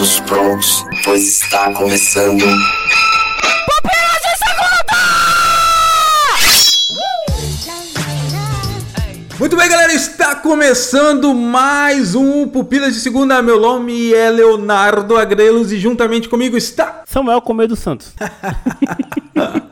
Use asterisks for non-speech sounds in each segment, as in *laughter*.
Todos prontos, pois está começando. Muito bem, galera, está começando mais um Pupilas de Segunda. Meu nome é Leonardo Agrelos e juntamente comigo está. Samuel Comedo Santos. *laughs*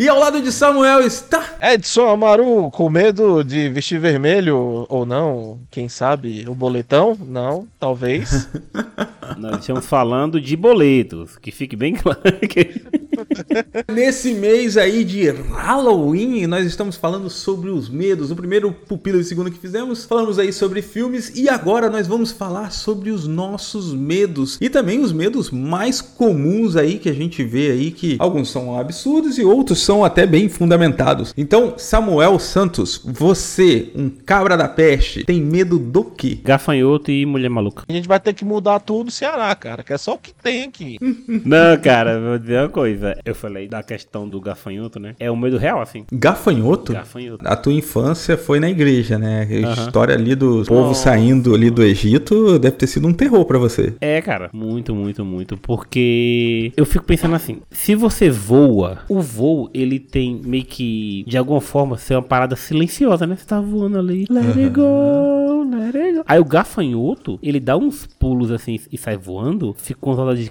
E ao lado de Samuel está. Edson Amaru, com medo de vestir vermelho ou não, quem sabe, o boletão? Não, talvez. *laughs* Nós estamos falando de boletos, que fique bem claro que. *laughs* Nesse mês aí de Halloween, nós estamos falando sobre os medos. O primeiro Pupila de Segunda que fizemos, falamos aí sobre filmes e agora nós vamos falar sobre os nossos medos e também os medos mais comuns aí que a gente vê aí que alguns são absurdos e outros são até bem fundamentados. Então, Samuel Santos, você, um cabra da peste, tem medo do quê? Gafanhoto e mulher maluca. A gente vai ter que mudar tudo o Ceará, cara, que é só o que tem aqui. *laughs* Não, cara, vou dizer uma coisa. Eu falei da questão do gafanhoto, né? É um medo real, assim. Gafanhoto? Gafanhoto. A tua infância foi na igreja, né? A história ali do povo Nossa. saindo ali do Egito deve ter sido um terror pra você. É, cara, muito, muito, muito. Porque eu fico pensando assim: se você voa, o voo ele tem meio que, de alguma forma, ser uma parada silenciosa, né? Você tá voando ali, let it go, let it go. Aí o gafanhoto, ele dá uns pulos assim e sai voando, fica com vontade de.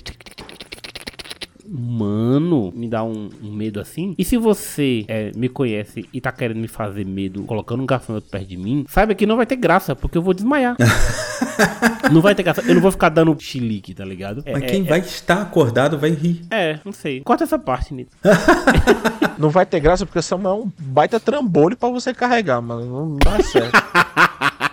Mano, me dá um, um medo assim. E se você é, me conhece e tá querendo me fazer medo colocando um gafanhoto perto de mim, saiba que não vai ter graça, porque eu vou desmaiar. *laughs* não vai ter graça. Eu não vou ficar dando chilique, tá ligado? É, Mas é- quem vai estar acordado vai rir. é, não sei. Corta essa parte, Nito. *laughs* Não vai ter graça porque Samuel é um baita trambolho pra você carregar, mano. Não dá certo. *laughs*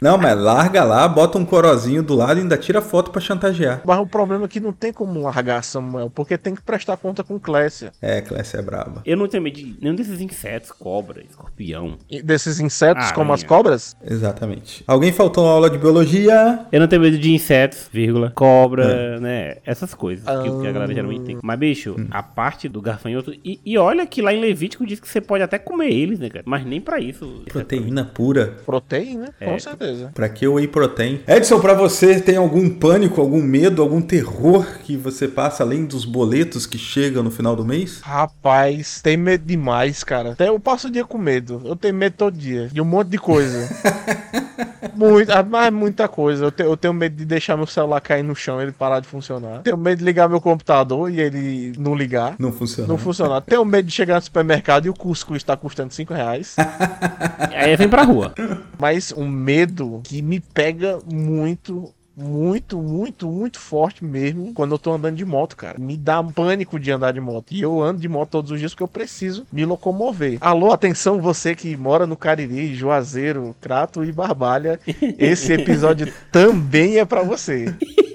Não, mas larga lá, bota um corozinho do lado e ainda tira foto pra chantagear. Mas o problema é que não tem como largar Samuel, porque tem que prestar conta com Clécia. É, Clécia é braba. Eu não tenho medo de nenhum desses insetos, cobra, escorpião. E desses insetos Ah, como as cobras, Exatamente. Alguém faltou aula de biologia? Eu não tenho medo de insetos, vírgula, cobra, né? Essas coisas que, que a galera geralmente tem. Mas, bicho, a parte do garfanhoto. E, e olha que lá em Levítico diz que você pode até comer eles, né, cara? Mas nem pra isso. Proteína pura. proteína, É. com certeza. Pra que whey protein? Edson, pra você, tem algum pânico, algum medo, algum terror que você passa além dos boletos que chegam no final do mês? Rapaz, tem medo demais, cara. Até eu passo o dia com medo. Eu tenho medo todo dia. De um monte de coisa. *laughs* Muito, ah, mas muita coisa. Eu, te- eu tenho medo de deixar meu celular cair no chão e ele parar de funcionar. Tenho medo de ligar meu computador e ele não ligar. Não funciona. Não funcionar. Tenho medo de chegar no supermercado e o cuscuz está custando 5 reais. *laughs* Aí vem pra rua. Mas um medo que me pega muito. Muito, muito, muito forte mesmo quando eu tô andando de moto, cara. Me dá pânico de andar de moto. E eu ando de moto todos os dias porque eu preciso me locomover. Alô, atenção, você que mora no Cariri, Juazeiro, Crato e Barbalha. *laughs* Esse episódio também é pra você. *laughs*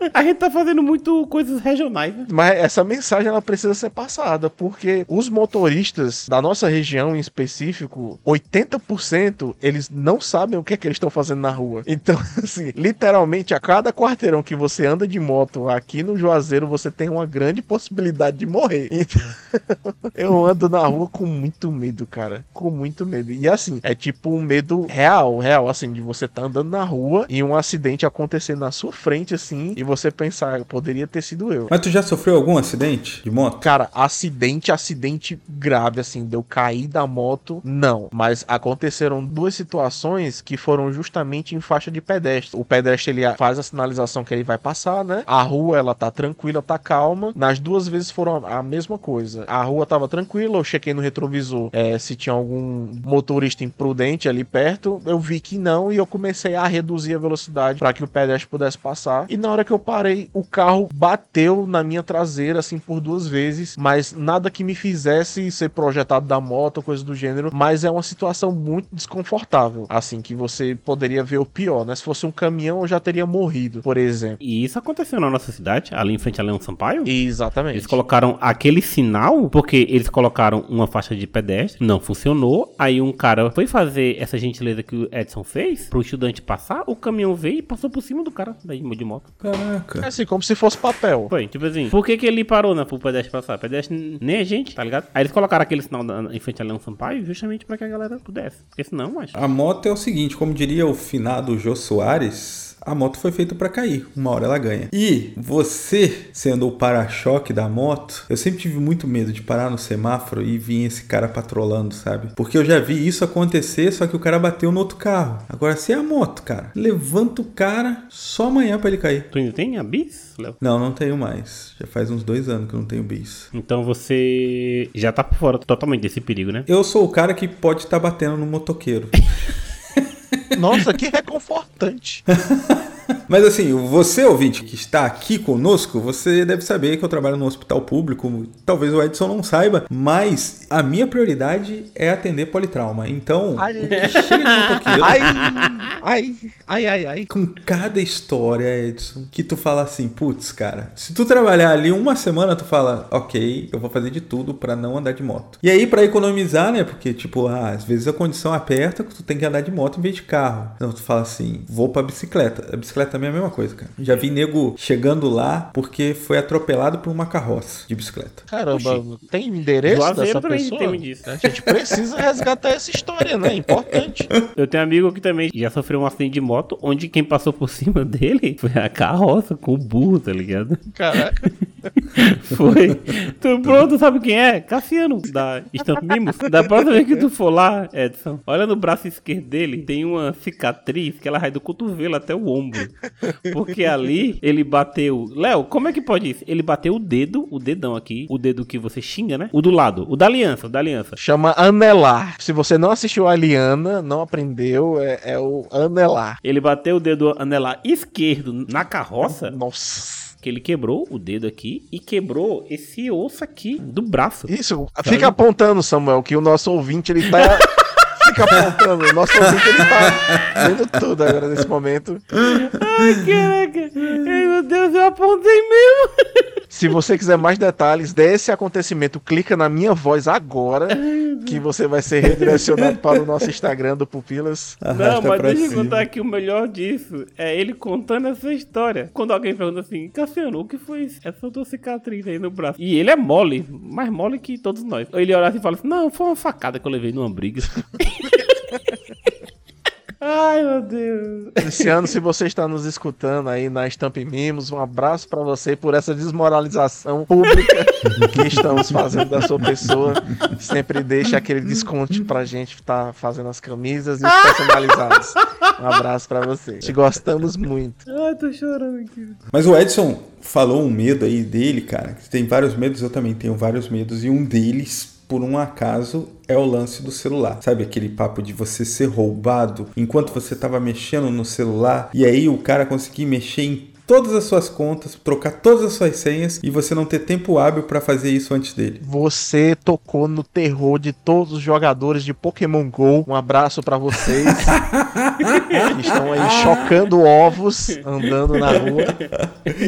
*laughs* A gente tá fazendo muito coisas regionais, né? Mas essa mensagem ela precisa ser passada, porque os motoristas da nossa região em específico, 80% eles não sabem o que é que eles estão fazendo na rua. Então, *laughs* assim, literalmente a cada quarteirão que você anda de moto aqui no Juazeiro, você tem uma grande possibilidade de morrer. Então, *laughs* eu ando na rua com muito medo, cara, com muito medo. E assim, é tipo um medo real, real, assim, de você tá andando na rua e um acidente acontecer na sua frente, assim, e você pensar, poderia ter sido eu. Mas tu já sofreu algum acidente de moto? Cara, acidente, acidente grave, assim, de eu cair da moto, não. Mas aconteceram duas situações que foram justamente em faixa de pedestre. O pedestre, ele faz a sinalização que ele vai passar, né? A rua, ela tá tranquila, tá calma. Nas duas vezes foram a a mesma coisa. A rua tava tranquila, eu chequei no retrovisor é, se tinha algum motorista imprudente ali perto. Eu vi que não e eu comecei a reduzir a velocidade para que o pedestre pudesse passar. E na hora que eu parei, o carro bateu na minha traseira, assim, por duas vezes, mas nada que me fizesse ser projetado da moto, coisa do gênero. Mas é uma situação muito desconfortável, assim, que você poderia ver o pior, né? Se fosse um caminhão, eu já teria morrido, por exemplo. E isso aconteceu na nossa cidade, ali em frente a Leão Sampaio. Exatamente. Eles colocaram aquele sinal, porque eles colocaram uma faixa de pedestre, não funcionou. Aí um cara foi fazer essa gentileza que o Edson fez pro estudante passar, o caminhão veio e passou por cima do cara da de moto. É Caraca. assim, como se fosse papel. Foi, tipo assim, por que, que ele parou, né, pro pedestre passar? Pedestre nem é gente, tá ligado? Aí eles colocaram aquele sinal da- em frente a Leão Sampaio justamente pra que a galera pudesse. Porque senão, mas. A moto é o seguinte, como diria o finado Jô Soares, A moto foi feita para cair, uma hora ela ganha. E você, sendo o para-choque da moto, eu sempre tive muito medo de parar no semáforo e vir esse cara patrolando, sabe? Porque eu já vi isso acontecer, só que o cara bateu no outro carro. Agora, se é a moto, cara, levanta o cara só amanhã para ele cair. Tu ainda tem a bis, Léo? Não, não tenho mais. Já faz uns dois anos que eu não tenho bis. Então você já tá por fora totalmente desse perigo, né? Eu sou o cara que pode estar batendo no motoqueiro. *laughs* Nossa, que reconfortante. *laughs* Mas assim, você ouvinte que está aqui conosco, você deve saber que eu trabalho no hospital público. Talvez o Edson não saiba, mas a minha prioridade é atender politrauma. Então, Ai. chega de motoqueiro. Ai, ai, ai, ai, ai. Com cada história, Edson, que tu fala assim, putz, cara, se tu trabalhar ali uma semana, tu fala, ok, eu vou fazer de tudo pra não andar de moto. E aí, pra economizar, né? Porque, tipo, ah, às vezes a condição aperta, tu tem que andar de moto em vez de carro. Então tu fala assim, vou pra bicicleta. A bicicleta também é a mesma coisa, cara. Já vi nego chegando lá porque foi atropelado por uma carroça de bicicleta. Caramba, tem endereço Juazeiro dessa também pessoa? tem um disso. A gente precisa resgatar essa história, né? Importante. *laughs* Eu tenho um amigo que também já sofreu um acidente de moto, onde quem passou por cima *laughs* dele foi a carroça com o burro, tá ligado? Caraca. *laughs* Foi. Tu pronto, sabe quem é? Cassiano, da Stamp Mimos. Da próxima vez que tu for lá, Edson, olha no braço esquerdo dele, tem uma cicatriz que ela vai do cotovelo até o ombro. *laughs* Porque ali ele bateu. Léo, como é que pode isso? Ele bateu o dedo, o dedão aqui, o dedo que você xinga, né? O do lado, o da aliança, o da aliança. Chama anelar. Se você não assistiu a Liana, não aprendeu, é, é o anelar. Ele bateu o dedo anelar esquerdo na carroça, Nossa. que ele quebrou o dedo aqui e quebrou esse osso aqui do braço. Isso, fica apontando, Samuel, que o nosso ouvinte, ele tá... *laughs* Fica apontando, nosso ouvinte, ele tá vendo tudo agora nesse momento. Ai, caraca. Meu Deus, eu apontei mesmo. *laughs* Se você quiser mais detalhes desse acontecimento, clica na minha voz agora, que você vai ser redirecionado para o nosso Instagram do Pupilas. Não, Arrasta mas pra deixa eu cima. contar aqui o melhor disso. É ele contando essa história. Quando alguém pergunta assim, Cassiano, o que foi isso? essa tua cicatriz aí no braço? E ele é mole, mais mole que todos nós. Ele olha assim e fala assim, não, foi uma facada que eu levei numa briga. *laughs* Ai, meu Deus. Luciano, se você está nos escutando aí na Stamp Mimos, um abraço para você por essa desmoralização pública que estamos fazendo da sua pessoa. Sempre deixa aquele desconto pra gente estar fazendo as camisas e os personalizados. Um abraço para você. Te gostamos muito. Ai, tô chorando aqui. Mas o Edson falou um medo aí dele, cara. que Tem vários medos, eu também tenho vários medos. E um deles, por um acaso, é o lance do celular. Sabe aquele papo de você ser roubado enquanto você tava mexendo no celular e aí o cara conseguir mexer em todas as suas contas, trocar todas as suas senhas e você não ter tempo hábil para fazer isso antes dele. Você tocou no terror de todos os jogadores de Pokémon GO. Um abraço para vocês. que *laughs* estão aí chocando ovos, andando na rua.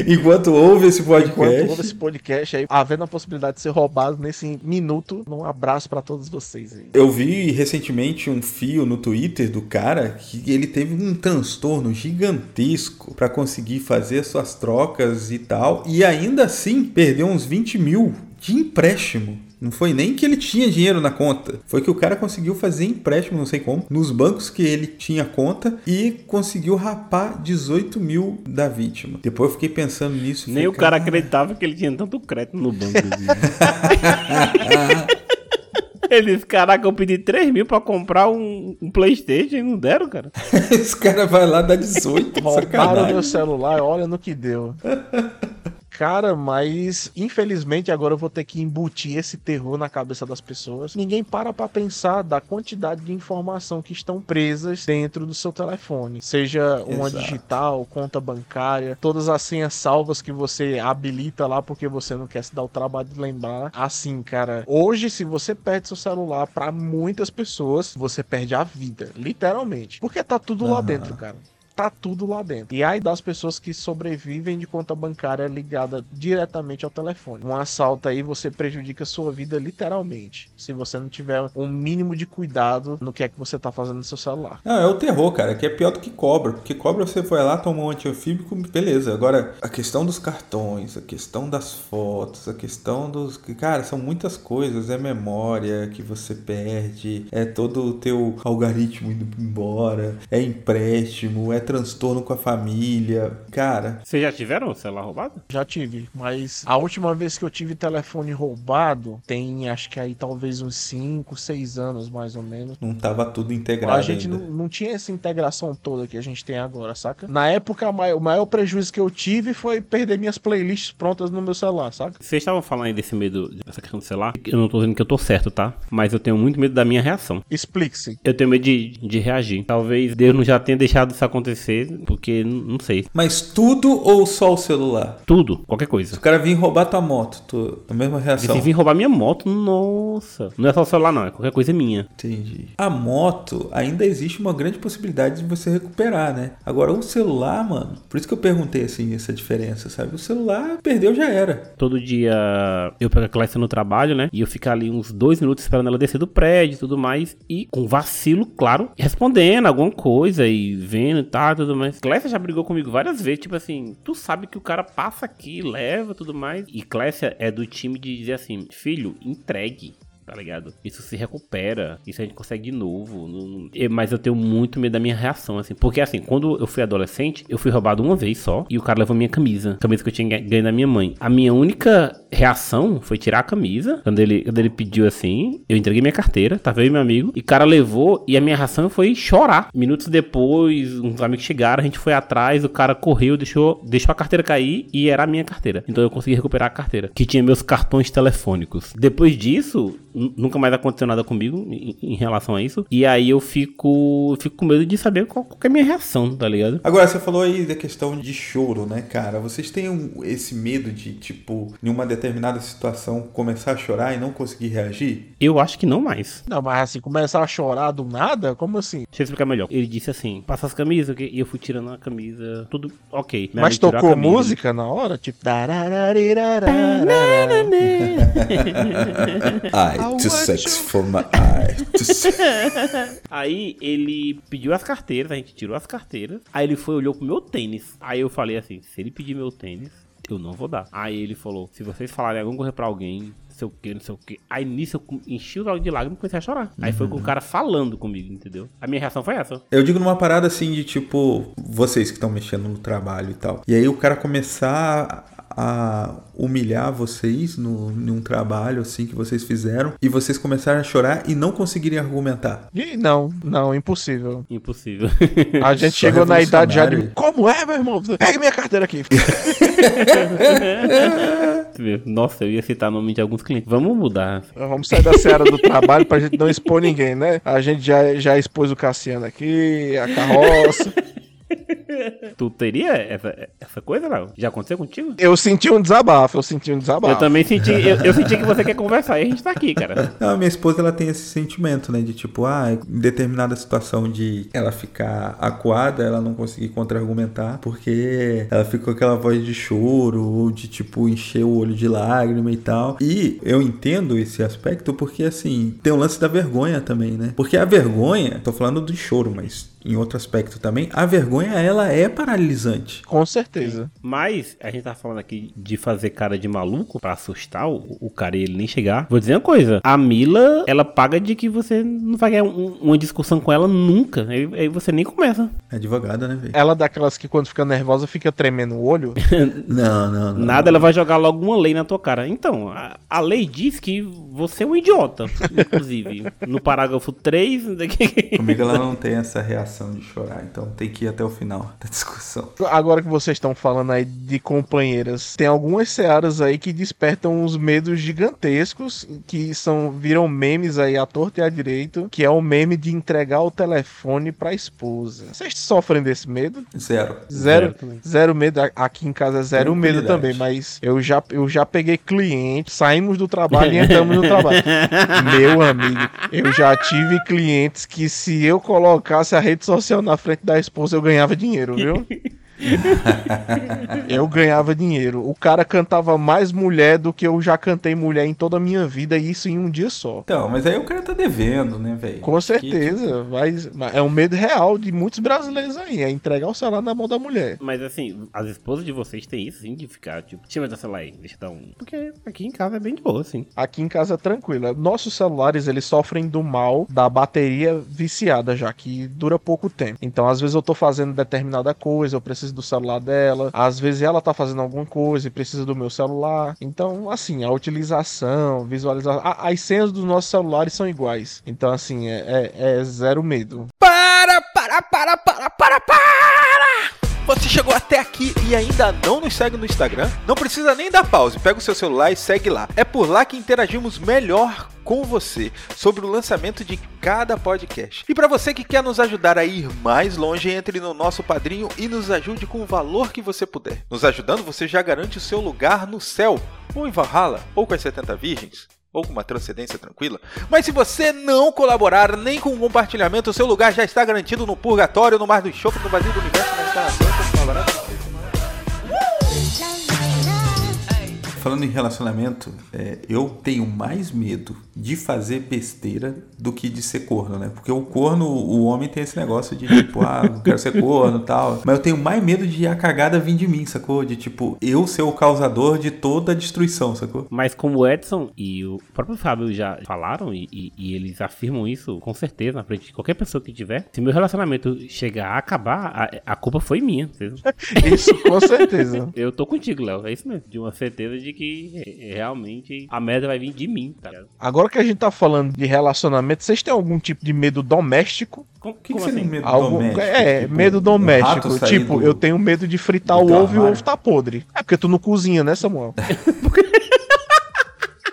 Enquanto ouve esse Enquanto podcast, ouve esse podcast aí, havendo a possibilidade de ser roubado nesse minuto, um abraço pra todos vocês aí. Eu vi recentemente um fio no Twitter do cara que ele teve um transtorno gigantesco para conseguir fazer suas trocas e tal, e ainda assim perdeu uns 20 mil de empréstimo. Não foi nem que ele tinha dinheiro na conta, foi que o cara conseguiu fazer empréstimo, não sei como, nos bancos que ele tinha conta e conseguiu rapar 18 mil da vítima. Depois eu fiquei pensando nisso. Nem falei, o cara "Cara, acreditava que ele tinha tanto crédito no banco. *laughs* *laughs* Ele disse, caraca, eu pedi 3 mil pra comprar um, um Playstation e não deram, cara. *laughs* Esse cara vai lá dar 18, Roubaram meu celular, olha no que deu. *laughs* Cara, mas infelizmente agora eu vou ter que embutir esse terror na cabeça das pessoas. Ninguém para pra pensar da quantidade de informação que estão presas dentro do seu telefone. Seja uma Exato. digital, conta bancária, todas as senhas salvas que você habilita lá porque você não quer se dar o trabalho de lembrar. Assim, cara, hoje se você perde seu celular, pra muitas pessoas, você perde a vida, literalmente. Porque tá tudo lá Aham. dentro, cara tá tudo lá dentro. E aí das pessoas que sobrevivem de conta bancária ligada diretamente ao telefone. Um assalto aí você prejudica a sua vida literalmente, se você não tiver um mínimo de cuidado no que é que você tá fazendo no seu celular. Não, é o terror, cara, que é pior do que cobra. Porque cobra você foi lá, tomou um antiofíbico, beleza. Agora, a questão dos cartões, a questão das fotos, a questão dos. Cara, são muitas coisas. É memória que você perde, é todo o teu algoritmo indo embora, é empréstimo, é transtorno com a família. Cara, Vocês já tiveram o celular roubado? Já tive, mas a última vez que eu tive telefone roubado tem acho que aí talvez uns 5, 6 anos mais ou menos. não tava tudo integrado A gente ainda. não, não tinha essa integração toda que a gente tem agora, saca? Na época, o maior prejuízo que eu tive foi perder minhas playlists prontas no meu celular, saca? Vocês estavam falando aí desse medo, dessa questão do celular. Eu não tô dizendo que eu tô certo, tá? Mas eu tenho muito medo da minha reação. Explique-se. Eu tenho medo de, de reagir. Talvez Deus não já tenha deixado isso acontecer, porque não sei. Mas tudo ou só o celular? Tudo, qualquer Se coisa. o cara vir roubar tua moto, tu, a mesma reação. se vir roubar minha moto, nossa. Não é só o celular, não. É qualquer coisa minha. Entendi. A moto, ainda existe uma grande possibilidade de você recuperar, né? Agora, o celular, mano, por isso que eu perguntei, assim, essa diferença, sabe? O celular perdeu, já era. Todo dia eu pego a Clécia no trabalho, né? E eu fico ali uns dois minutos esperando ela descer do prédio e tudo mais. E com vacilo, claro, respondendo alguma coisa e vendo e tal, tudo mais. Clécia já brigou comigo várias vezes, tipo assim, tu sabe que o cara passa aqui, leva tudo mais. E Clécia é do time de dizer assim, filho, entregue. Tá ligado? Isso se recupera, isso a gente consegue de novo. Mas eu tenho muito medo da minha reação, assim. Porque, assim, quando eu fui adolescente, eu fui roubado uma vez só e o cara levou minha camisa. Camisa que eu tinha ganho- da minha mãe. A minha única reação foi tirar a camisa. Quando ele, quando ele pediu assim, eu entreguei minha carteira, eu e meu amigo. E o cara levou e a minha reação foi chorar. Minutos depois, uns amigos chegaram, a gente foi atrás, o cara correu, deixou, deixou a carteira cair e era a minha carteira. Então eu consegui recuperar a carteira, que tinha meus cartões telefônicos. Depois disso, nunca mais aconteceu nada comigo em, em relação a isso. E aí eu fico, fico com medo de saber qual, qual é a minha reação, tá ligado? Agora, você falou aí da questão de choro, né, cara? Vocês têm um- esse medo de, tipo, em uma determinada situação, começar a chorar e não conseguir reagir? Eu acho que não mais. Não, mas assim, começar a chorar do nada? Como assim? Deixa eu explicar melhor. Ele disse assim: passa as camisas, ok? e eu fui tirando a camisa, tudo ok. Minha mas tocou camisa. música na hora? Tipo. darararirarara. Want sex for my *laughs* eye. Aí ele pediu as carteiras, a gente tirou as carteiras. Aí ele foi e olhou pro meu tênis. Aí eu falei assim: se ele pedir meu tênis, eu não vou dar. Aí ele falou: se vocês falarem alguma coisa pra alguém, não sei o que, não sei o que. Aí nisso eu enchi os olhos de lágrimas e comecei a chorar. Aí foi com o cara falando comigo, entendeu? A minha reação foi essa. Eu digo numa parada assim de tipo, vocês que estão mexendo no trabalho e tal. E aí o cara começar a humilhar vocês no, num trabalho assim que vocês fizeram e vocês começarem a chorar e não conseguirem argumentar. Ih, não, não, impossível. Impossível. A gente Só chegou na idade já de. Como é, meu irmão? Pega minha carteira aqui. *laughs* Nossa, eu ia citar o nome de alguns clientes. Vamos mudar. Vamos sair da seara do trabalho pra gente não expor ninguém, né? A gente já, já expôs o Cassiano aqui, a carroça. *laughs* Tu teria essa, essa coisa, não? Já aconteceu contigo? Eu senti um desabafo, eu senti um desabafo. Eu também senti, eu, eu senti que você quer conversar e a gente tá aqui, cara. Não, a minha esposa ela tem esse sentimento, né? De tipo, ah, em determinada situação de ela ficar acuada, ela não conseguir contra-argumentar, porque ela fica com aquela voz de choro, ou de tipo, encher o olho de lágrima e tal. E eu entendo esse aspecto porque, assim, tem o lance da vergonha também, né? Porque a vergonha, tô falando do choro, mas em outro aspecto também, a vergonha ela é paralisante. Com certeza. Mas a gente tá falando aqui de fazer cara de maluco pra assustar o, o cara e ele nem chegar. Vou dizer uma coisa: a Mila, ela paga de que você não vai ganhar um- uma discussão com ela nunca. Aí, aí você nem começa. É advogada, né, velho? Ela é daquelas que quando fica nervosa fica tremendo o olho. *laughs* Não, não, não. Nada, ela vai jogar logo uma lei na tua cara. Então, a, a lei diz que você é um idiota. Inclusive, no parágrafo 3. daqui- Comigo ela não tem essa reação de chorar, então tem que ir até o final da discussão. Agora que vocês estão falando aí de companheiras, tem algumas searas aí que despertam uns medos gigantescos que são viram memes aí à torta e à direito, que é o meme de entregar o telefone pra esposa. Vocês sofrem desse medo? Zero. Zero, Zero medo. Aqui em casa é zero medo também, mas eu já, eu já peguei cliente, saímos do trabalho e entramos no trabalho. *laughs* Meu amigo, eu já tive clientes que se eu colocasse a rede social na frente da esposa, eu ganhava dinheiro, viu? *laughs* *laughs* eu ganhava dinheiro. O cara cantava mais mulher do que eu já cantei mulher em toda a minha vida, e isso em um dia só. Então, mas aí o cara tá devendo, né, velho? Com certeza, mas, mas é um medo real de muitos brasileiros aí, é entregar o celular na mão da mulher. Mas assim, as esposas de vocês têm isso, sim, de ficar, tipo, eu ver celular aí, deixa eu dar um. Porque aqui em casa é bem de boa, assim. Aqui em casa é tranquilo. Nossos celulares, eles sofrem do mal da bateria viciada já, que dura pouco tempo. Então, às vezes eu tô fazendo determinada coisa, eu preciso do celular dela. Às vezes ela tá fazendo alguma coisa e precisa do meu celular. Então, assim, a utilização, visualização. a- as senhas dos nossos celulares são iguais. Então, assim, é, é- é zero medo. Para, para, para, para, para, para! Você chegou até aqui e ainda não nos segue no Instagram? Não precisa nem dar pause, pega o seu celular e segue lá. É por lá que interagimos melhor com você sobre o lançamento de cada podcast. E para você que quer nos ajudar a ir mais longe, entre no nosso padrinho e nos ajude com o valor que você puder. Nos ajudando, você já garante o seu lugar no céu, ou em Valhalla, ou com as 70 virgens ou com uma transcendência tranquila. Mas se você não colaborar nem com o compartilhamento, seu lugar já está garantido no purgatório, no mar do enxofre, no vazio do universo, na encarnação, Falando em relacionamento, é, eu tenho mais medo de fazer besteira do que de ser corno, né? Porque o corno, o homem tem esse negócio de tipo, ah, não quero ser corno e tal. Mas eu tenho mais medo de a cagada vir de mim, sacou? De tipo, eu ser o causador de toda a destruição, sacou? Mas como o Edson e o próprio Fábio já falaram, e, e- e eles afirmam isso com certeza na frente de qualquer pessoa que tiver, se meu relacionamento chegar a acabar, a, a culpa foi minha. *laughs* Isso com certeza. Eu tô contigo, Léo. É isso mesmo. De uma certeza de que é, realmente a merda vai vir de mim, tá ligado? Agora que a gente tá falando de relacionamento, vocês têm algum tipo de medo doméstico? O que, que você tem assim? medo Algum- doméstico? é, Tipo, medo doméstico. Tipo, do- eu tenho medo de fritar o ovo e o armário? ovo tá podre. É porque tu não cozinha, né, Samuel? *laughs*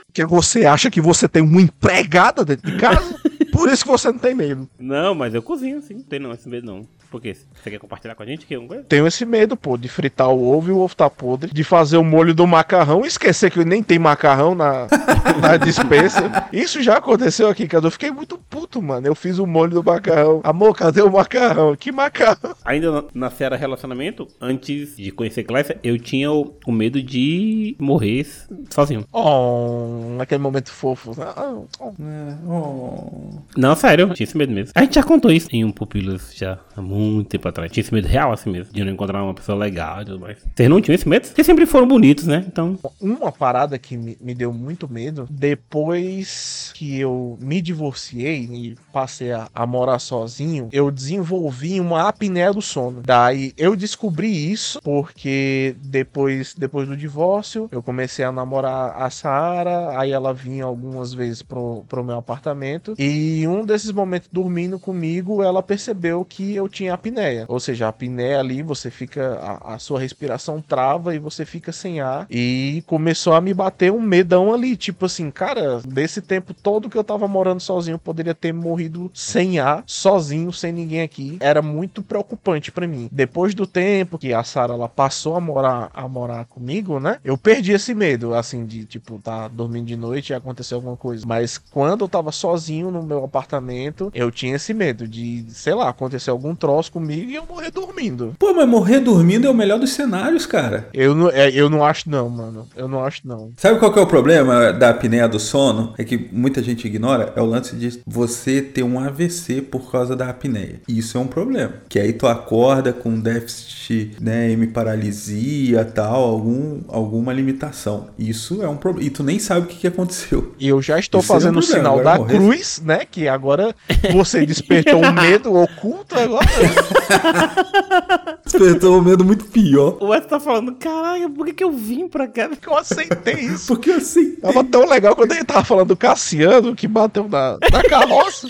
Porque você acha que você tem uma empregada dentro de casa? Por isso que você não tem medo. Não, mas eu cozinho, sim. Não tem não esse medo, não. Por quê? Você quer compartilhar com a gente? Que coisa? Tenho esse medo, pô, de fritar o ovo e o ovo tá podre, de fazer o molho do macarrão e esquecer que nem tem macarrão na, *laughs* na dispensa. Isso já aconteceu aqui, cara. Eu fiquei muito puto, mano. Eu fiz o molho do macarrão. Amor, cadê o macarrão? Que macarrão? Ainda na- na Seara Relacionamento, antes de conhecer Clécia, eu tinha o, o medo de morrer sozinho. Oh, naquele momento fofo. Ah, oh. É, oh. Não, sério, tinha esse medo mesmo. A gente já contou isso em um Pupilos já há muito tempo atrás. Tinha esse medo real assim mesmo, de não encontrar uma pessoa legal e tudo mais. Vocês não tinham esse medo? Vocês sempre foram bonitos, né? Então, Uma parada que me, me deu muito medo, depois que eu me divorciei e passei a, a morar sozinho, eu desenvolvi uma apneia do sono. Daí eu descobri isso porque depois, depois do divórcio, eu comecei a namorar a Sara, aí ela vinha algumas vezes pro, pro meu apartamento e em um desses momentos dormindo comigo, ela percebeu que eu tinha apneia. Ou seja, a apneia ali, você fica, a, a sua respiração trava e você fica sem ar. E começou a me bater um medão ali, tipo assim, cara, desse tempo todo que eu tava morando sozinho, eu poderia ter morrido sem ar, sozinho, sem ninguém aqui. Era muito preocupante pra mim. Depois do tempo que a Sara ela passou a morar a morar comigo, né? Eu perdi esse medo, assim, de tipo, tá dormindo de noite e acontecer alguma coisa. Mas quando eu tava sozinho no meu apartamento, eu tinha esse medo de, sei lá, acontecer algum troço comigo e eu morrer dormindo. Pô, mas morrer dormindo é o melhor dos cenários, cara. Eu não, é, eu não acho não, mano. Eu não acho não. Sabe qual que é o problema da apneia do sono? É que muita gente ignora, é o lance de você ter um AVC por causa da apneia. Isso é um problema. Que aí tu acorda com déficit, né, hemiparalisia, tal, algum, alguma limitação. Isso é um problema. E tu nem sabe o que, que aconteceu. E eu já estou Isso é um fazendo o sinal da morrer. cruz, né? Que agora você despertou um medo oculto agora. *laughs* Despertou um medo muito pior. o Edson tá falando, caralho, por que, que eu vim pra cá? que eu aceitei isso. Porque assim. Tava tão legal quando ele tava falando do Cassiano que bateu na, na carroça.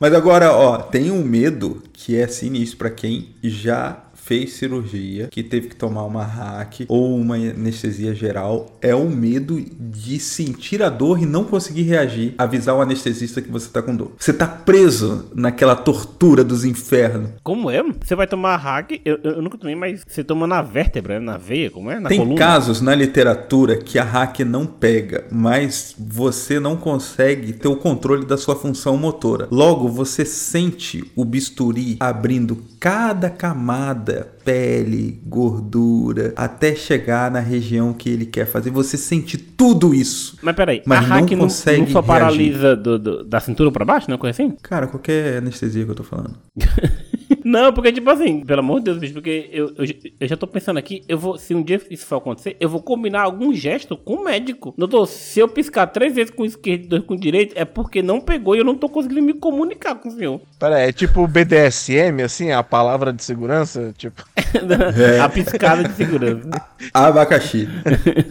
Mas agora, ó, tem um medo que é sinistro pra quem já fez cirurgia, que teve que tomar uma hack ou uma anestesia geral, é o medo de sentir a dor e não conseguir reagir, avisar o anestesista que você tá com dor. Você tá preso naquela tortura dos infernos. Como é? Você vai tomar hack? Eu, eu, nunca tomei, mas você toma na vértebra, na veia, como é? Na Tem coluna? casos na literatura que a hack não pega, mas você não consegue ter o controle da sua função motora. Logo, você sente o bisturi abrindo cada camada pele, gordura, até chegar na região que ele quer fazer. Você sente tudo isso. Mas peraí, Mas a não hack não, consegue não só reagir. paralisa do- do- da cintura pra baixo, não é coisa assim? Cara, qualquer anestesia que eu tô falando. *laughs* Não, porque, tipo assim, pelo amor de Deus, bicho, porque eu, eu, eu já tô pensando aqui, eu vou, se um dia isso for acontecer, eu vou combinar algum gesto com o médico. Doutor, se eu piscar três vezes com o esquerdo e dois com o direito, é porque não pegou e eu não tô conseguindo me comunicar com o senhor. Pera, é tipo BDSM, assim, a palavra de segurança? Tipo, *laughs* A piscada de segurança. *laughs* Abacaxi.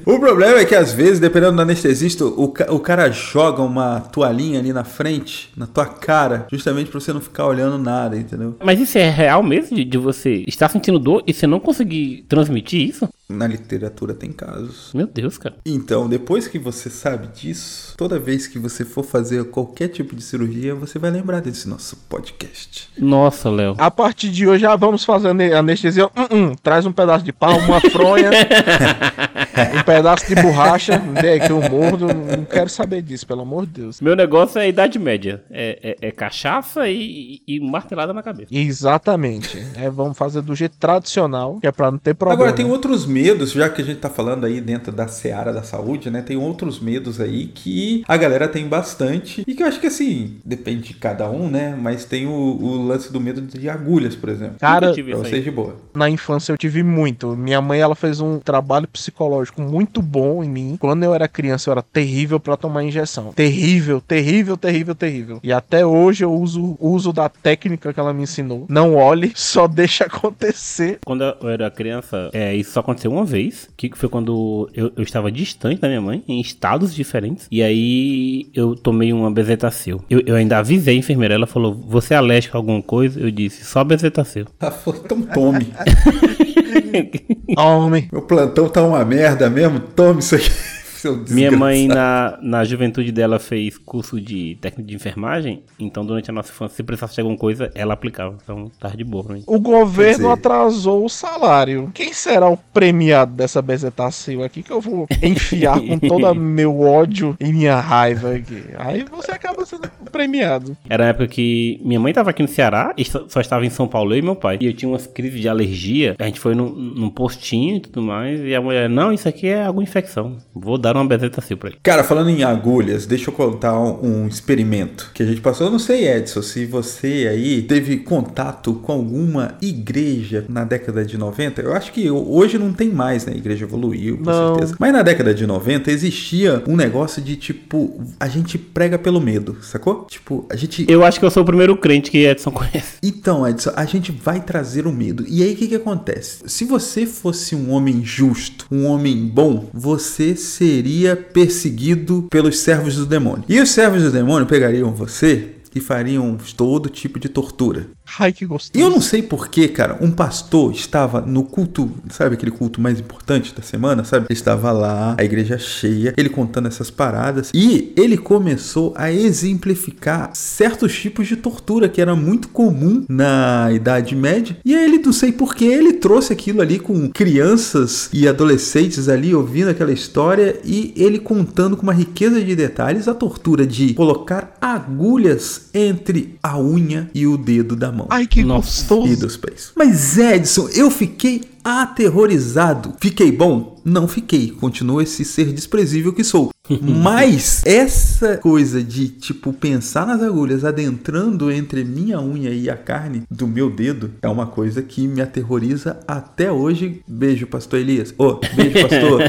o problema é que às vezes, dependendo do anestesista, o, ca- o cara joga uma toalhinha ali na frente, na tua cara, justamente pra você não ficar olhando nada, entendeu? Mas isso é real mesmo, de, de você estar sentindo dor e você não conseguir transmitir isso? Na literatura tem casos. Meu Deus, cara. Então, depois que você sabe disso, toda vez que você for fazer qualquer tipo de cirurgia, você vai lembrar desse nosso podcast. Nossa, Léo. a partir de hoje já vamos fazer ane- anestesia. Hum, hum, traz um pedaço de pau, uma fronha, *laughs* um pedaço de borracha. Vê que eu mordo. Não quero saber disso, pelo amor de Deus. Meu negócio é a idade média. É, é- é cachaça e, e- e martelada na cabeça. Exatamente. É, vamos fazer do jeito tradicional, que é pra não ter problema. Agora, tem outros medos, já que a gente tá falando aí dentro da seara da saúde, né? Tem outros medos aí que a galera tem bastante e que eu acho que assim, depende de cada um, né? Mas tem o, o lance do medo de agulhas, por exemplo. Cara, Pra vocês de boa. na infância eu tive muito. Minha mãe ela fez um trabalho psicológico muito bom em mim. Quando eu era criança eu era terrível pra tomar injeção. Terrível, terrível, terrível, terrível. E até hoje eu uso uso da técnica que ela me ensinou. Não olhe, só *laughs* deixa acontecer. Quando eu era criança, é, isso só aconteceu uma vez, que foi quando eu, eu estava distante da minha mãe, em estados diferentes, e aí eu tomei uma bezetacil. Eu, eu ainda avisei a enfermeira, ela falou, você é alérgico a alguma coisa? Eu disse, só bezetacil. Ela falou, então tome. *laughs* *laughs* Homem. Meu plantão tá uma merda mesmo, tome isso aqui. Seu Minha mãe, na, na juventude dela, fez curso de técnico de enfermagem, então durante a nossa infância, se precisasse de alguma coisa, ela aplicava. Então, tava de boa pra mim. O governo dizer- atrasou o salário. Quem será o premiado dessa bezetacil aqui que eu vou enfiar com todo *laughs* meu ódio e minha raiva aqui? Aí você acaba sendo premiado. Era a época que minha mãe tava aqui no Ceará e só, só estava em São Paulo, eu e meu pai. E eu tinha umas crises de alergia. A gente foi num, num postinho e tudo mais. E a mulher, não, isso aqui é alguma infecção. Vou dar uma bezetacil pra ele. Cara, falando em agulhas, deixa eu contar um, um experimento que a gente passou. Eu não sei, Edson, se você aí teve contato com alguma igreja na década de 90. Eu acho que hoje não tem mais, né? A igreja evoluiu, com Não. certeza. Mas na década de 90 existia um negócio de tipo, a gente prega pelo medo, sacou? Tipo, a gente. Eu acho que eu sou o primeiro crente que Edson *laughs* conhece. Então, Edson, a gente vai trazer o medo. E aí, o que, que acontece? Se você fosse um homem justo, um homem bom, você seria perseguido pelos servos do demônio. E os servos do demônio pegariam você e fariam todo tipo de tortura. Ai, que E gostoso. eu não sei porquê, cara, um pastor estava no culto, sabe aquele culto mais importante da semana, sabe? Ele estava lá, a igreja cheia, ele contando essas paradas, e ele começou a exemplificar certos tipos de tortura que era muito comum na Idade Média. E aí ele, não sei porquê, ele trouxe aquilo ali com crianças e adolescentes ali ouvindo aquela história e ele contando com uma riqueza de detalhes a tortura de colocar agulhas entre a unha e o dedo da mão Ai, que Nossa. e gostoso. dos pés. Mas Edson, eu fiquei aterrorizado. Fiquei bom? Não fiquei. Continuo esse ser desprezível que sou. Mas essa coisa de tipo pensar nas agulhas adentrando entre minha unha e a carne do meu dedo é uma coisa que me aterroriza até hoje. Beijo, pastor Elias. Ô, beijo, pastor.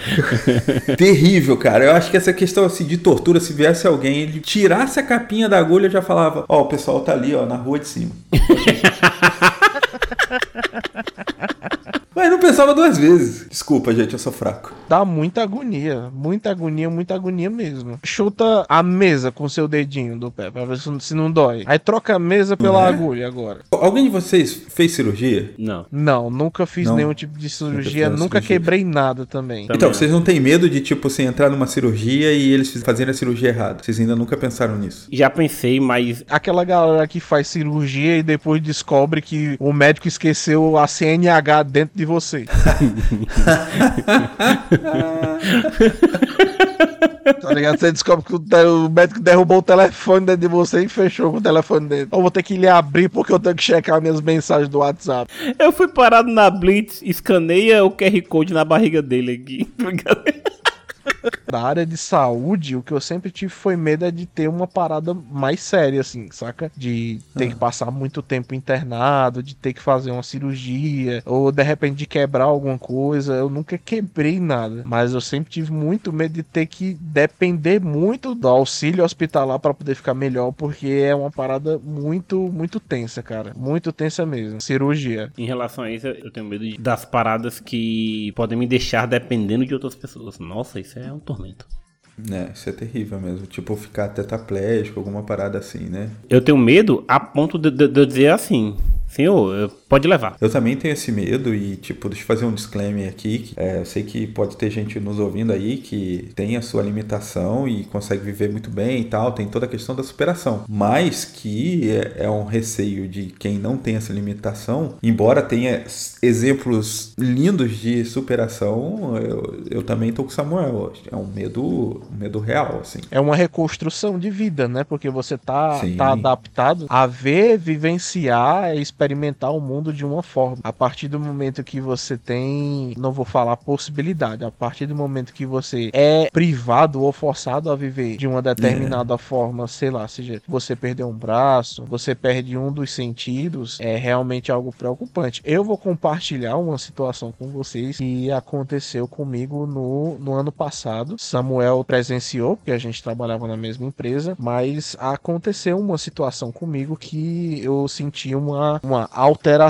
*laughs* Terrível, cara. Eu acho que essa questão assim de tortura, se viesse alguém, ele tirasse a capinha da agulha, eu já falava: Ó, o pessoal tá ali, ó, na rua de cima. *laughs* Pensava duas vezes. Desculpa, gente, eu sou fraco. Dá muita agonia. Muita agonia, muita agonia mesmo. Chuta a mesa com seu dedinho do pé pra ver se não dói. Aí troca a mesa pela Uhum. agulha agora. Alguém de vocês fez cirurgia? Não. Não, nunca fiz Não. nenhum tipo de cirurgia, nunca cirurgia. quebrei nada também. Tá. Então, vocês não têm medo de, tipo, assim, entrar numa cirurgia e eles fazerem a cirurgia errada? Vocês ainda nunca pensaram nisso? Já pensei, mas Aquela galera que faz cirurgia e depois descobre que o médico esqueceu a CNH dentro de você. *laughs* Tá ligado? Você descobre que o, médico derrubou o telefone dentro de você e fechou com o telefone dele. Eu vou ter que lhe abrir porque eu tenho que checar minhas mensagens do WhatsApp. Eu fui parado na Blitz, escaneia o QR Code na barriga dele aqui. *laughs* Da área de saúde, o que eu sempre tive foi medo é de ter uma parada mais séria, assim, saca? De ter que passar muito tempo internado, de ter que fazer uma cirurgia, ou de repente de quebrar alguma coisa. Eu nunca quebrei nada, mas eu sempre tive muito medo de ter que depender muito do auxílio hospitalar para poder ficar melhor, porque é uma parada muito, muito tensa, cara. Muito tensa mesmo. Cirurgia. Em relação a isso, eu tenho medo de- das paradas que podem me deixar dependendo de outras pessoas. Nossa, isso é um tormento. É, isso é terrível mesmo. Tipo, ficar tetraplégico, alguma parada assim, né? Eu tenho medo a ponto de, de- de eu dizer assim: Senhor, eu- pode levar. Eu também tenho esse medo e, tipo, deixa eu fazer um disclaimer aqui. que, é, eu sei que pode ter gente nos ouvindo aí que tem a sua limitação e consegue viver muito bem e tal, tem toda a questão da superação. Mas que é, é um receio de quem não tem essa limitação, embora tenha exemplos lindos de superação, eu, eu também tô com o Samuel. É um medo, um medo real, assim. É uma reconstrução de vida, né? Porque você tá, Sim. tá adaptado a ver, vivenciar e experimentar o mundo de uma forma. A partir do momento que você tem, não vou falar possibilidade, a partir do momento que você é privado ou forçado a viver de uma determinada forma, sei lá, seja você perdeu um braço, você perde um dos sentidos, é realmente algo preocupante. Eu vou compartilhar uma situação com vocês que aconteceu comigo no, no ano passado. Samuel presenciou, porque a gente trabalhava na mesma empresa, mas aconteceu uma situação comigo que eu senti uma, uma alteração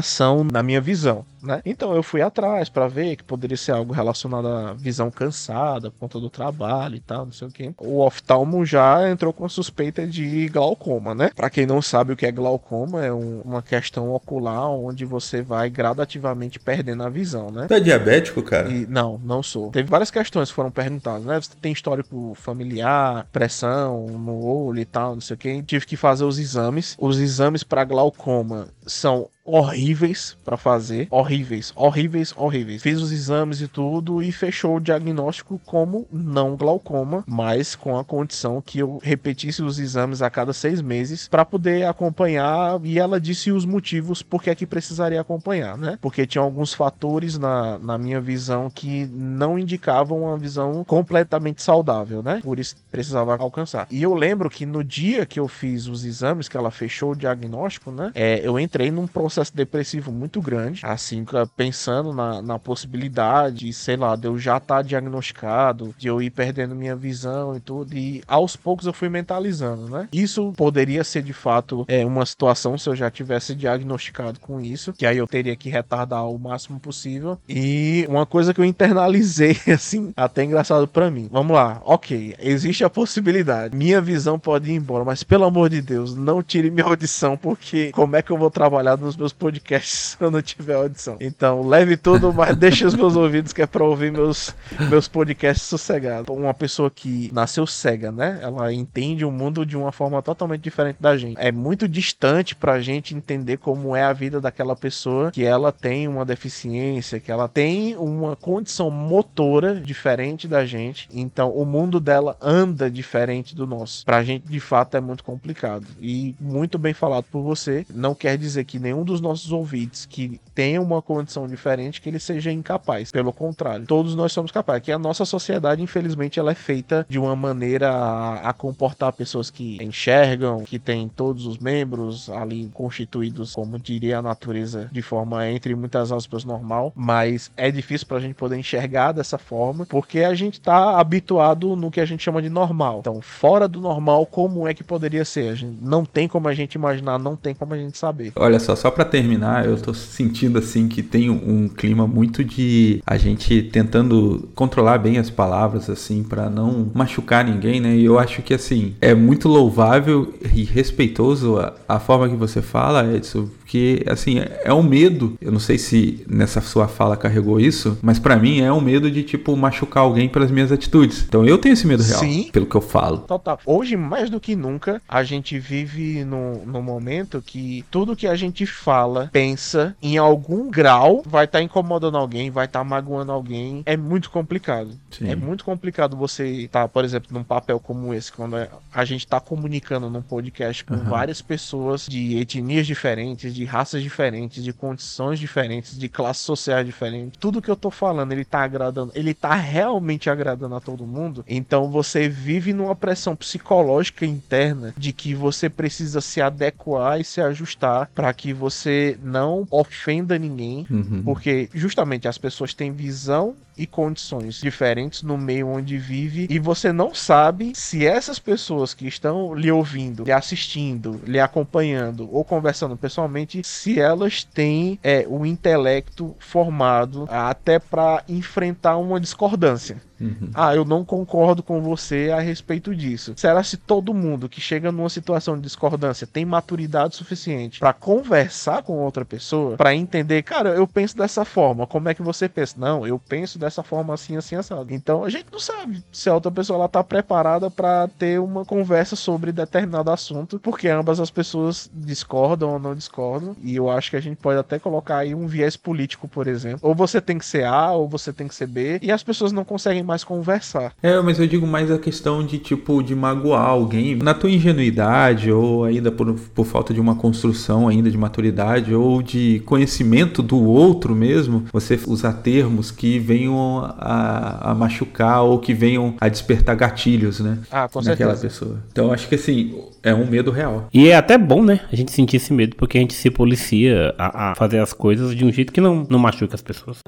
na minha visão. Né? Então eu fui atrás para ver que poderia ser algo relacionado à visão cansada por conta do trabalho e tal, não sei o que. O oftalmo já entrou com a suspeita de glaucoma, né? Para quem não sabe o que é glaucoma, é um- uma questão ocular onde você vai gradativamente perdendo a visão, né? É diabético, cara? E- não, não sou. Teve várias questões que foram perguntadas, né? Você tem histórico familiar, pressão no olho e tal, não sei o que. Tive que fazer os exames. Os exames para glaucoma são horríveis para fazer, horríveis, horríveis, horríveis. Fiz os exames e tudo e fechou o diagnóstico como não glaucoma, mas com a condição que eu repetisse os exames a cada seis meses para poder acompanhar. E ela disse os motivos por que é que precisaria acompanhar, né? Porque tinha alguns fatores na, na minha visão que não indicavam uma visão completamente saudável, né? Por isso precisava alcançar. E eu lembro que no dia que eu fiz os exames, que ela fechou o diagnóstico, né? É, eu entrei num processo depressivo muito grande, assim, ca- pensando na, na possibilidade, sei lá, de eu já estar diagnosticado, de eu ir perdendo minha visão e tudo. E aos poucos eu fui mentalizando, né? Isso poderia ser de fato é, uma situação se eu já tivesse diagnosticado com isso, que aí eu teria que retardar o máximo possível. E uma coisa que eu internalizei, *laughs* assim, até engraçado pra mim. Vamos lá, ok, existe a possibilidade. Minha visão pode ir embora, mas pelo amor de Deus, não tire minha audição, porque como é que eu vou trabalhar nos meus podcasts *laughs* se eu não tiver audição? Então, leve tudo, mas *laughs* deixe os meus ouvidos que é pra ouvir meus, meus podcasts sossegados. Uma pessoa que nasceu cega, né? Ela entende o mundo de uma forma totalmente diferente da gente. É muito distante pra gente entender como é a vida daquela pessoa que ela tem uma deficiência, que ela tem uma condição motora diferente da gente. Então, o mundo dela anda diferente do nosso. Pra gente, de fato, é muito complicado. E muito bem falado por você. Não quer dizer que nenhum dos nossos ouvintes que tenha uma condição diferente que ele seja incapaz. Pelo contrário, todos nós somos capazes. Que a nossa sociedade, infelizmente, ela é feita de uma maneira a, a comportar pessoas que enxergam, que têm todos os membros ali constituídos, como diria a natureza, de forma entre muitas aspas normal. Mas é difícil pra gente poder enxergar dessa forma, porque a gente tá habituado no que a gente chama de normal. Então, fora do normal, como é que poderia ser? A gente não tem como a gente imaginar, não tem como a gente saber. Olha só, só pra terminar, eu tô sentindo assim que tem um clima muito de a gente tentando controlar bem as palavras assim pra não machucar ninguém, né? E eu acho que assim, é muito louvável e respeitoso a, a forma que você fala, Edson, porque assim, é, um medo. Eu não sei se nessa sua fala carregou isso, mas pra mim é um medo de tipo machucar alguém pelas minhas atitudes. Então eu tenho esse medo real, Sim. pelo que eu falo. Total. Hoje, mais do que nunca, a gente vive num, num momento que tudo que a gente fala, pensa, em algum grau vai estar incomodando alguém, vai estar magoando alguém. É muito complicado. Sim. É muito complicado você estar, por exemplo, num papel como esse, quando a gente está comunicando num podcast com várias pessoas de etnias diferentes, de raças diferentes, de condições diferentes, de classes sociais diferentes. Tudo que eu tô falando, ele tá agradando, ele tá realmente agradando a todo mundo. Então você vive numa pressão psicológica interna de que você precisa se adequar e se ajustar para que você não ofenda ninguém, Uhum. porque justamente as pessoas têm visão e condições diferentes no meio onde vive e você não sabe se essas pessoas que estão lhe ouvindo, lhe assistindo, lhe acompanhando ou conversando pessoalmente, se elas têm é, o intelecto formado até para enfrentar uma discordância. Uhum. Ah, eu não concordo com você a respeito disso. Será se todo mundo que chega numa situação de discordância tem maturidade suficiente pra conversar com outra pessoa, pra entender, cara, eu penso dessa forma, como é que você pensa? Não, eu penso dessa forma assim, assim, assado. Então a gente não sabe se a outra pessoa ela tá preparada pra ter uma conversa sobre determinado assunto, porque ambas as pessoas discordam ou não discordam. E eu acho que a gente pode até colocar aí um viés político, por exemplo. Ou você tem que ser A, ou você tem que ser B, e as pessoas não conseguem mais conversar. É, mas eu digo mais a questão de tipo de magoar alguém na tua ingenuidade ou ainda por, por falta de uma construção ainda de maturidade ou de conhecimento do outro mesmo, você usar termos que venham a, a machucar ou que venham a despertar gatilhos, né? Ah, com naquela certeza. pessoa. Então acho que assim, é um medo real. E é até bom, né? A gente sentir esse medo, porque a gente se policia a, a fazer as coisas de um jeito que não, não machuca as pessoas.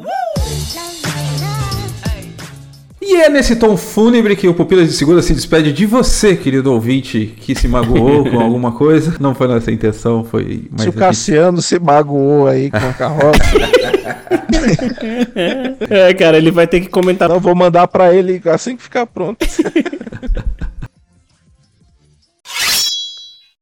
E é nesse tom fúnebre que o Pupilas de Segunda se despede de você, querido ouvinte, que se magoou com alguma coisa. Não foi nossa intenção, foi mais Se o aqui- Cassiano se magoou aí com a carroça, *laughs* É, cara, ele vai ter que comentar não vou mandar pra ele assim que ficar pronto. *laughs*